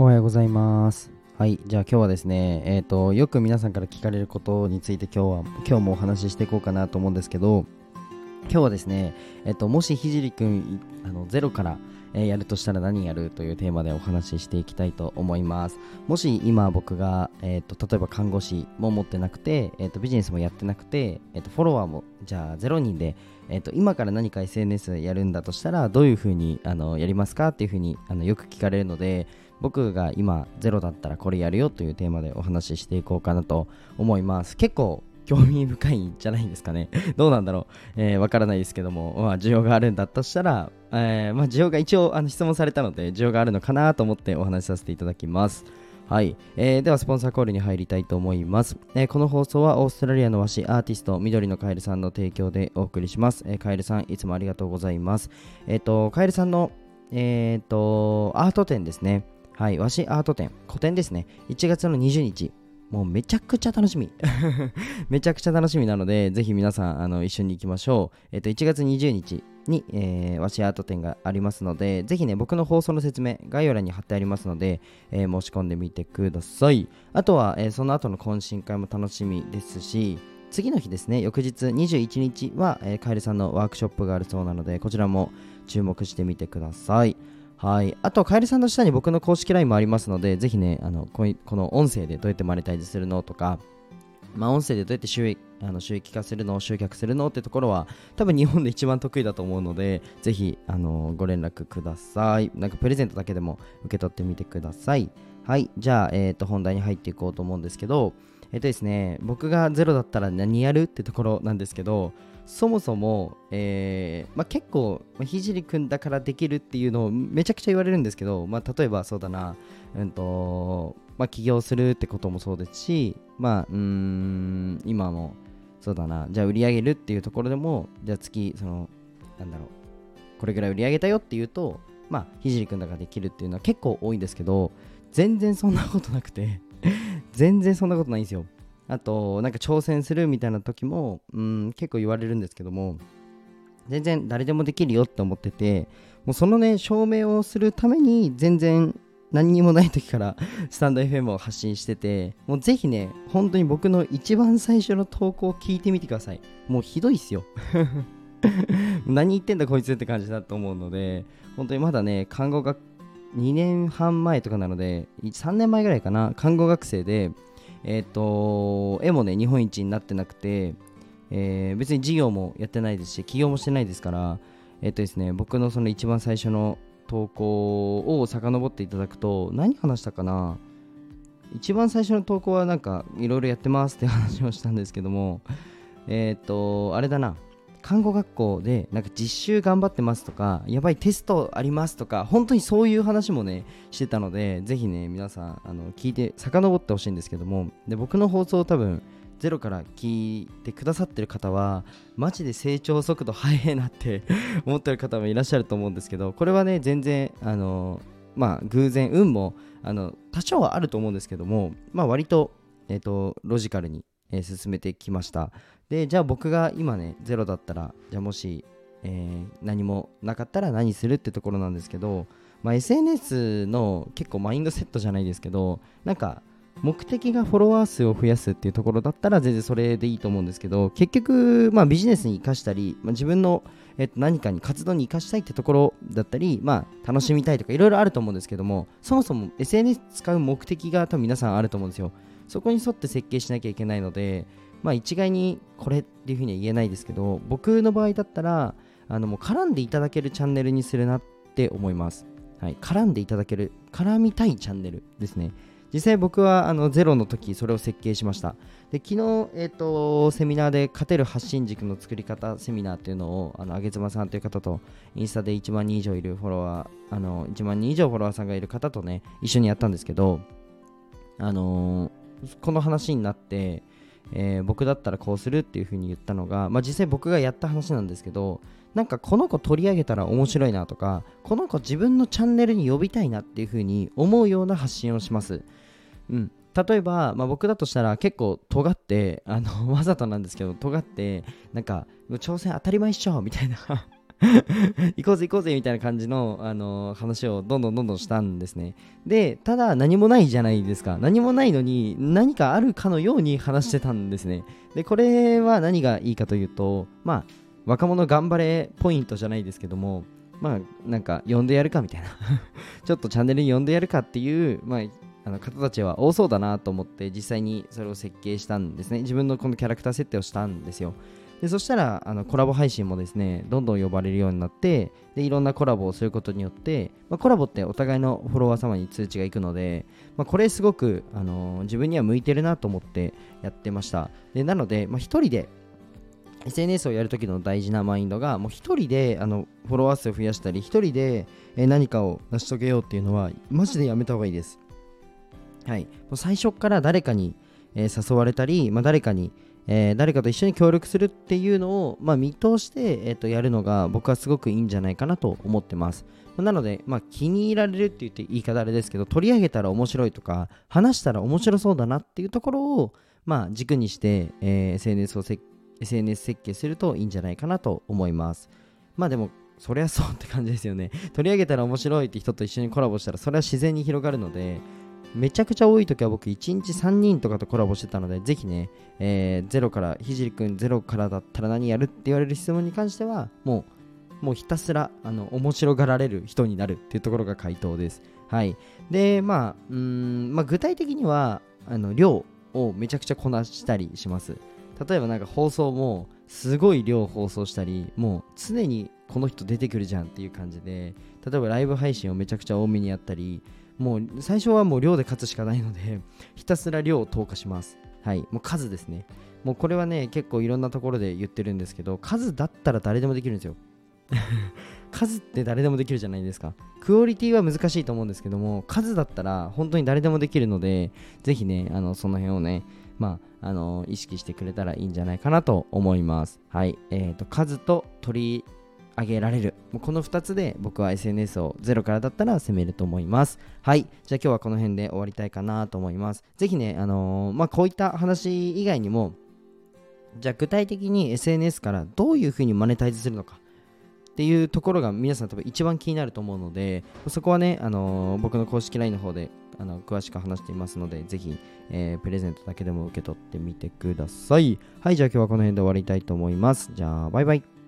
おはようございます。はい、じゃあ今日はですね、えっ、と、よく皆さんから聞かれることについて今日は、今日もお話ししていこうかなと思うんですけど、今日はですね、えっ、と、もしひじりくん、あの、ゼロから、えーやるとしたら何やるというテーマでお話ししていきたいと思います。もし今僕が、えっ、と、例えば看護師も持ってなくて、えっ、と、ビジネスもやってなくて、えっ、と、フォロワーも、じゃあ0人で、えっと今から何か SNS やるんだとしたらどういうふうにあのやりますかっていうふうにあのよく聞かれるので僕が今ゼロだったらこれやるよというテーマでお話ししていこうかなと思います。結構興味深いんじゃないんですかね。どうなんだろう、えーわからないですけども、まあ、需要があるんだとしたら、えーまあ、需要が一応あの質問されたので需要があるのかなと思ってお話しさせていただきます。はい、えーではスポンサーコールに入りたいと思います、えーこの放送はオーストラリアの和紙アーティスト緑のカエルさんの提供でお送りします、えーカエルさんいつもありがとうございます。えっ、とカエルさんのえっ、とアート展ですね。はい和紙アート展個展ですね1月の20日もうめちゃくちゃ楽しみ めちゃくちゃ楽しみなのでぜひ皆さんあの一緒に行きましょうえっ、と1月20日に、えー、和紙アート展がありますのでぜひね僕の放送の説明概要欄に貼ってありますのでえー申し込んでみてください。あとは、えーその後の懇親会も楽しみですし、次の日ですね、翌日21日は、えーカエルさんのワークショップがあるそうなので、こちらも注目してみてください。はい。あと、カエルさんの下に僕の公式 LINE もありますので、ぜひね、あのこいこの音声でどうやってマネタイズするのとか、まあ、音声でどうやって収益あの収益化するの、集客するのってところは、多分日本で一番得意だと思うので、ぜひ、あのご連絡ください。なんかプレゼントだけでも受け取ってみてください。はい。じゃあ、えっ、と、本題に入っていこうと思うんですけど、えっ、とですね、僕がゼロだったら何やるってところなんですけど、そもそも、えーまあ、結構、まあひじりくんだからできるっていうのをめちゃくちゃ言われるんですけど、まあ、例えばそうだな、うんと、まあ、起業するってこともそうですし、まあ、うん、今も、そうだな、じゃあ売り上げるっていうところでも、じゃあ月、その、なんだろう、これぐらい売り上げたよっていうと、まあ、ひじりくんだからできるっていうのは結構多いんですけど、全然そんなことなくて、全然そんなことないんですよ。あと、なんか挑戦するみたいな時も、うん、結構言われるんですけども、全然誰でもできるよって思ってて、もうそのね、証明をするために、全然何にもない時から スタンド FM を発信してて、もうぜひね、本当に僕の一番最初の投稿を聞いてみてください。もうひどいっすよ。何言ってんだこいつって感じだと思うので、本当にまだね、看護学2年半前とかなので、3年前ぐらいかな、看護学生で、えっ、と、絵もね、日本一になってなくて、えー別に事業もやってないですし、起業もしてないですから、えっ、とですね、僕のその一番最初の投稿を遡っていただくと、何話したかな一番最初の投稿はなんか、いろいろやってますって話をしたんですけども、えっ、と、あれだな、看護学校でなんか実習頑張ってますとか、やばいテストありますとか、本当にそういう話もね、してたので、ぜひね、皆さん、あの聞いて、遡ってほしいんですけども、で僕の放送を多分、ゼロから聞いてくださってる方は、マジで成長速度速いなって 思ってる方もいらっしゃると思うんですけど、これはね、全然、あの、まあ、偶然、運も、あの、多少はあると思うんですけども、まあ、割と、えっ、と、ロジカルに、え進めてきました。で、じゃあ僕が今ね、ゼロだったら、じゃあもし、えー何もなかったら何するってところなんですけど、まあ、SNS の結構マインドセットじゃないですけど、なんか、目的がフォロワー数を増やすっていうところだったら全然それでいいと思うんですけど結局、まあ、ビジネスに生かしたり、まあ、自分の、えっと、何かに活動に生かしたいってところだったり、まあ、楽しみたいとかいろいろあると思うんですけどもそもそも SNS 使う目的が多分皆さんあると思うんですよそこに沿って設計しなきゃいけないので、まあ、一概にこれっていうふうには言えないですけど僕の場合だったらあのもう絡んでいただけるチャンネルにするなって思います、はい、絡んでいただける絡みたいチャンネルですね。実際僕はあのゼロの時それを設計しました。で昨日、えー、とセミナーで勝てる発信軸の作り方セミナーっていうのをあの上妻さんという方とインスタで1万人以上いるフォロワーあの1万人以上フォロワーさんがいる方とね一緒にやったんですけどあのーこの話になって、えー僕だったらこうするっていう風に言ったのが、まあ、実際僕がやった話なんですけどなんかこの子取り上げたら面白いなとかこの子自分のチャンネルに呼びたいなっていう風に思うような発信をします。うん、例えば、まあ、僕だとしたら結構尖ってあのわざとなんですけど尖ってなんか挑戦当たり前っしょみたいな。行こうぜ行こうぜみたいな感じの、あのー、話をどんどんどんどんしたんですね。で、ただ何もないじゃないですか。何もないのに何かあるかのように話してたんですね。で、これは何がいいかというと、まあ、若者頑張れポイントじゃないですけども、まあ、なんか呼んでやるかみたいな ちょっとチャンネルに呼んでやるかっていう、まあ、あの方たちは多そうだなと思って実際にそれを設計したんですね。自分のこのキャラクター設定をしたんですよ。でそしたらあのコラボ配信もですねどんどん呼ばれるようになってでいろんなコラボをすることによって、まあ、コラボってお互いのフォロワー様に通知がいくので、まあ、これすごく、あのー、自分には向いてるなと思ってやってました。でなので、まあ、1人で SNS をやるときの大事なマインドがもう1人であのフォロワー数を増やしたり1人で何かを成し遂げようっていうのはマジでやめた方がいいです。はい。もう最初から誰かに、えー、誘われたり、まあ、誰かにえー、誰かと一緒に協力するっていうのを、まあ、見通して、えー、とやるのが僕はすごくいいんじゃないかなと思ってます。なので、まあ、気に入られるって言って言い方あれですけど、取り上げたら面白いとか、話したら面白そうだなっていうところを、まあ、軸にして、えー、SNS を SNS 設計するといいんじゃないかなと思います。まあでも、そりゃそうって感じですよね。取り上げたら面白いって人と一緒にコラボしたら、それは自然に広がるので、めちゃくちゃ多い時は僕1日3人とかとコラボしてたので、ぜひね、えー、ゼロから、ひじりくんゼロからだったら何やるって言われる質問に関しては、もう、もうひたすら、あの、面白がられる人になるっていうところが回答です。はい。で、まあ、うん、まあ、具体的には、あの、量をめちゃくちゃこなしたりします。例えばなんか放送も、すごい量放送したり、もう常にこの人出てくるじゃんっていう感じで、例えばライブ配信をめちゃくちゃ多めにやったり、もう最初はもう量で勝つしかないので ひたすら量を投下します。はい。もう数ですね。もうこれはね結構いろんなところで言ってるんですけど数だったら誰でもできるんですよ。数って誰でもできるじゃないですか。クオリティは難しいと思うんですけども数だったら本当に誰でもできるのでぜひねあのその辺をねまあ、あの意識してくれたらいいんじゃないかなと思います。はい。えっ、ー、と、数と取り上げられる。もうこの2つで僕は SNS をゼロからだったら攻めると思います。はい。じゃあ今日はこの辺で終わりたいかなと思います。ぜひねあのー、まあこういった話以外にもじゃあ具体的に SNS からどういうふうにマネタイズするのか。っていうところが皆さん多分一番気になると思うのでそこはね、あのー、僕の公式 LINE の方であの詳しく話していますのでぜひ、えー、プレゼントだけでも受け取ってみてください。はい。じゃあ今日はこの辺で終わりたいと思います。じゃあバイバイ。